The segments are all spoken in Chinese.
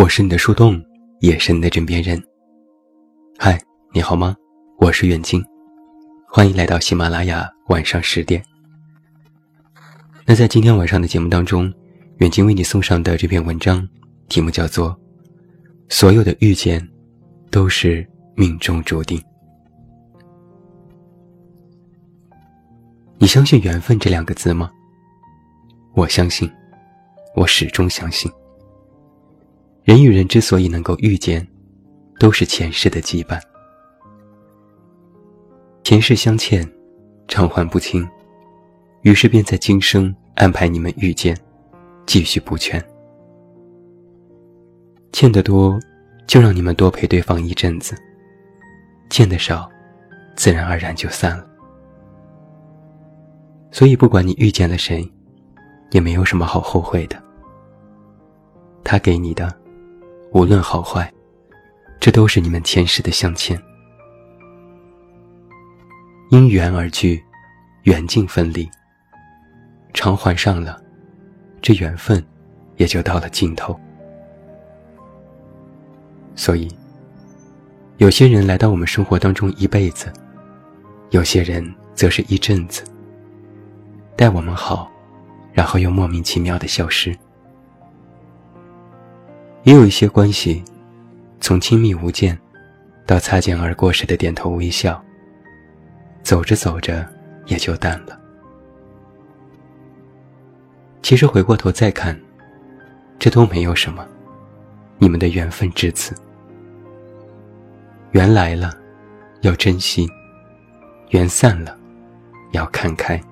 我是你的树洞，也是你的枕边人。嗨，你好吗？我是远近，欢迎来到喜马拉雅晚上十点。那在今天晚上的节目当中，远近为你送上的这篇文章，题目叫做《所有的遇见都是命中注定》。你相信缘分这两个字吗？我相信，我始终相信。人与人之所以能够遇见，都是前世的羁绊。前世相欠，偿还不清，于是便在今生安排你们遇见，继续补全。欠得多，就让你们多陪对方一阵子；欠得少，自然而然就散了。所以，不管你遇见了谁，也没有什么好后悔的。他给你的，无论好坏，这都是你们前世的相欠。因缘而聚，缘尽分离。偿还上了，这缘分也就到了尽头。所以，有些人来到我们生活当中一辈子，有些人则是一阵子。待我们好，然后又莫名其妙的消失。也有一些关系，从亲密无间，到擦肩而过时的点头微笑，走着走着也就淡了。其实回过头再看，这都没有什么。你们的缘分至此，缘来了，要珍惜；缘散了，要看开。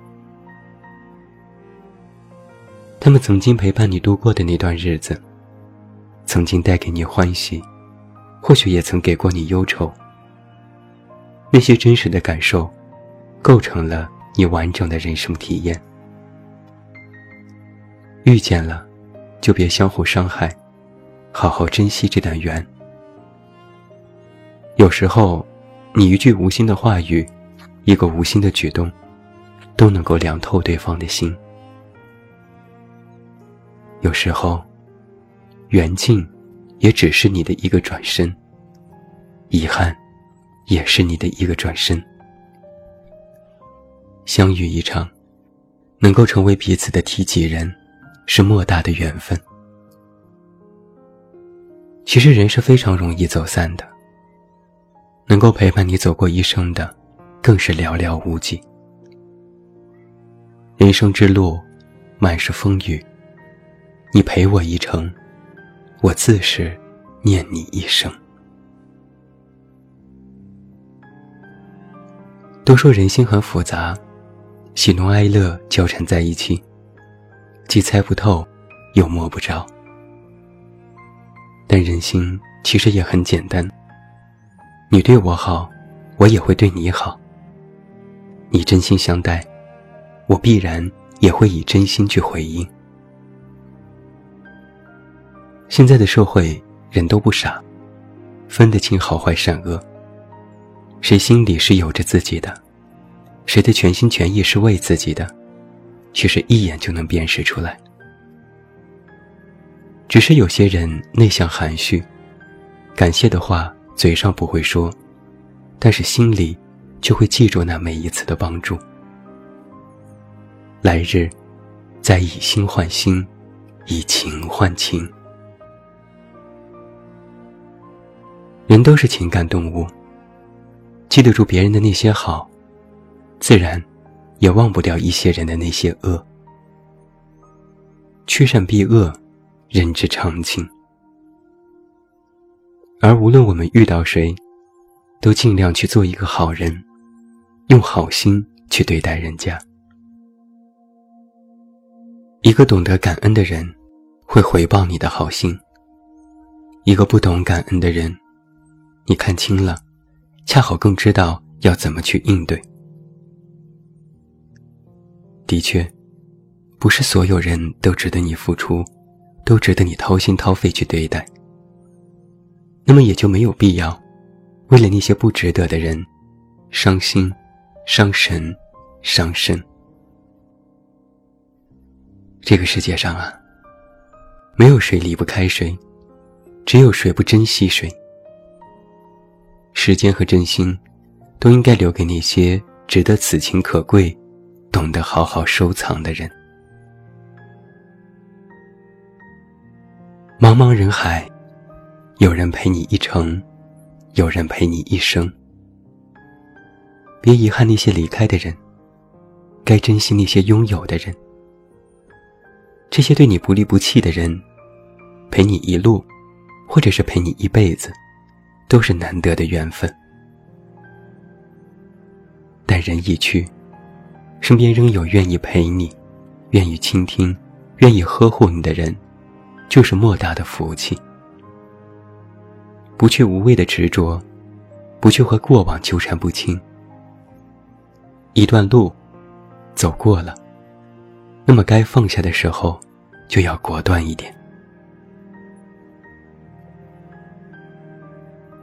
他们曾经陪伴你度过的那段日子，曾经带给你欢喜，或许也曾给过你忧愁。那些真实的感受，构成了你完整的人生体验。遇见了，就别相互伤害，好好珍惜这段缘。有时候，你一句无心的话语，一个无心的举动，都能够凉透对方的心。有时候，缘尽，也只是你的一个转身；遗憾，也是你的一个转身。相遇一场，能够成为彼此的提及人，是莫大的缘分。其实人是非常容易走散的，能够陪伴你走过一生的，更是寥寥无几。人生之路，满是风雨。你陪我一程，我自是念你一生。都说人心很复杂，喜怒哀乐交缠在一起，既猜不透，又摸不着。但人心其实也很简单，你对我好，我也会对你好。你真心相待，我必然也会以真心去回应。现在的社会，人都不傻，分得清好坏善恶。谁心里是有着自己的，谁的全心全意是为自己的，其实一眼就能辨识出来。只是有些人内向含蓄，感谢的话嘴上不会说，但是心里就会记住那每一次的帮助。来日，再以心换心，以情换情。人都是情感动物，记得住别人的那些好，自然也忘不掉一些人的那些恶。趋善避恶，人之常情。而无论我们遇到谁，都尽量去做一个好人，用好心去对待人家。一个懂得感恩的人，会回报你的好心；一个不懂感恩的人，你看清了，恰好更知道要怎么去应对。的确，不是所有人都值得你付出，都值得你掏心掏肺去对待。那么也就没有必要，为了那些不值得的人，伤心、伤神、伤身。这个世界上啊，没有谁离不开谁，只有谁不珍惜谁。时间和真心，都应该留给那些值得此情可贵、懂得好好收藏的人。茫茫人海，有人陪你一程，有人陪你一生。别遗憾那些离开的人，该珍惜那些拥有的人。这些对你不离不弃的人，陪你一路，或者是陪你一辈子。都是难得的缘分，但人一去，身边仍有愿意陪你、愿意倾听、愿意呵护你的人，就是莫大的福气。不去无谓的执着，不去和过往纠缠不清。一段路走过了，那么该放下的时候，就要果断一点。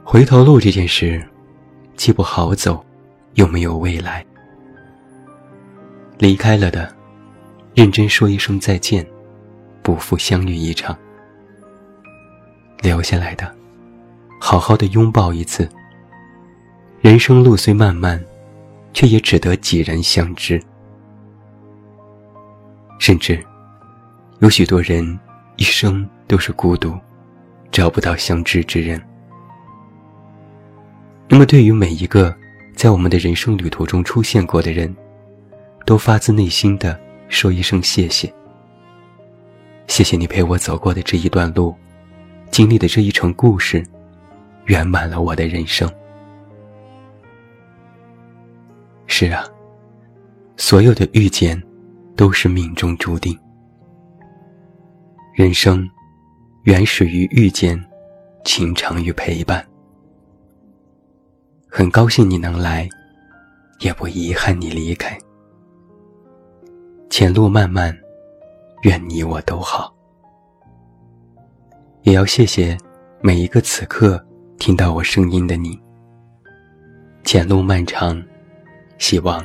回头路这件事，既不好走，又没有未来。离开了的，认真说一声再见，不负相遇一场。留下来的，好好的拥抱一次。人生路虽漫漫，却也只得几人相知。甚至，有许多人一生都是孤独，找不到相知之人。那么，对于每一个在我们的人生旅途中出现过的人，都发自内心的说一声谢谢。谢谢你陪我走过的这一段路，经历的这一程故事，圆满了我的人生。是啊，所有的遇见，都是命中注定。人生，原始于遇见，情长于陪伴。很高兴你能来，也不遗憾你离开。前路漫漫，愿你我都好。也要谢谢每一个此刻听到我声音的你。前路漫长，希望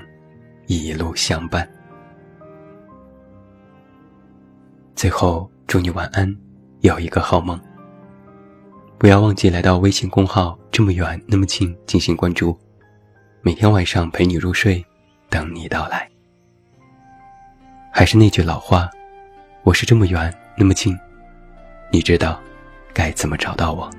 一路相伴。最后，祝你晚安，有一个好梦。不要忘记来到微信公号“这么远那么近”进行关注，每天晚上陪你入睡，等你到来。还是那句老话，我是这么远那么近，你知道该怎么找到我。